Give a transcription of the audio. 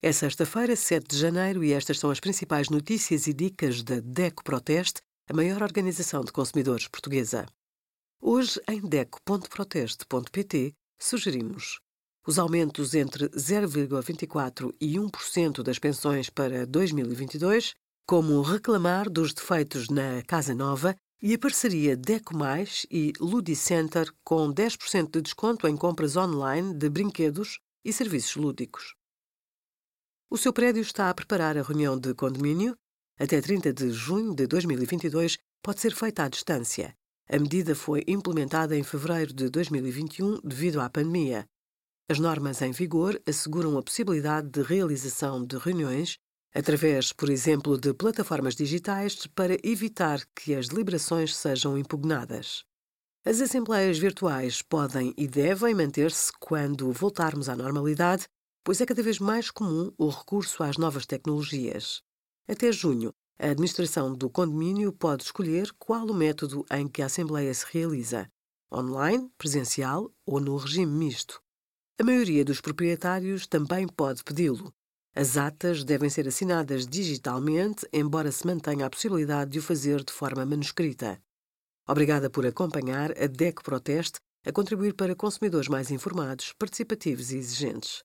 É sexta-feira, 7 de janeiro, e estas são as principais notícias e dicas da DECO Proteste, a maior organização de consumidores portuguesa. Hoje, em DECO.proteste.pt, sugerimos os aumentos entre 0,24% e 1% das pensões para 2022, como reclamar dos defeitos na Casa Nova e a parceria DECO Mais e Ludicenter com 10% de desconto em compras online de brinquedos e serviços lúdicos. O seu prédio está a preparar a reunião de condomínio. Até 30 de junho de 2022 pode ser feita à distância. A medida foi implementada em fevereiro de 2021 devido à pandemia. As normas em vigor asseguram a possibilidade de realização de reuniões através, por exemplo, de plataformas digitais para evitar que as deliberações sejam impugnadas. As assembleias virtuais podem e devem manter-se quando voltarmos à normalidade pois é cada vez mais comum o recurso às novas tecnologias. Até junho, a administração do condomínio pode escolher qual o método em que a Assembleia se realiza: online, presencial ou no regime misto. A maioria dos proprietários também pode pedi-lo. As atas devem ser assinadas digitalmente, embora se mantenha a possibilidade de o fazer de forma manuscrita. Obrigada por acompanhar a DEC Proteste a contribuir para consumidores mais informados, participativos e exigentes.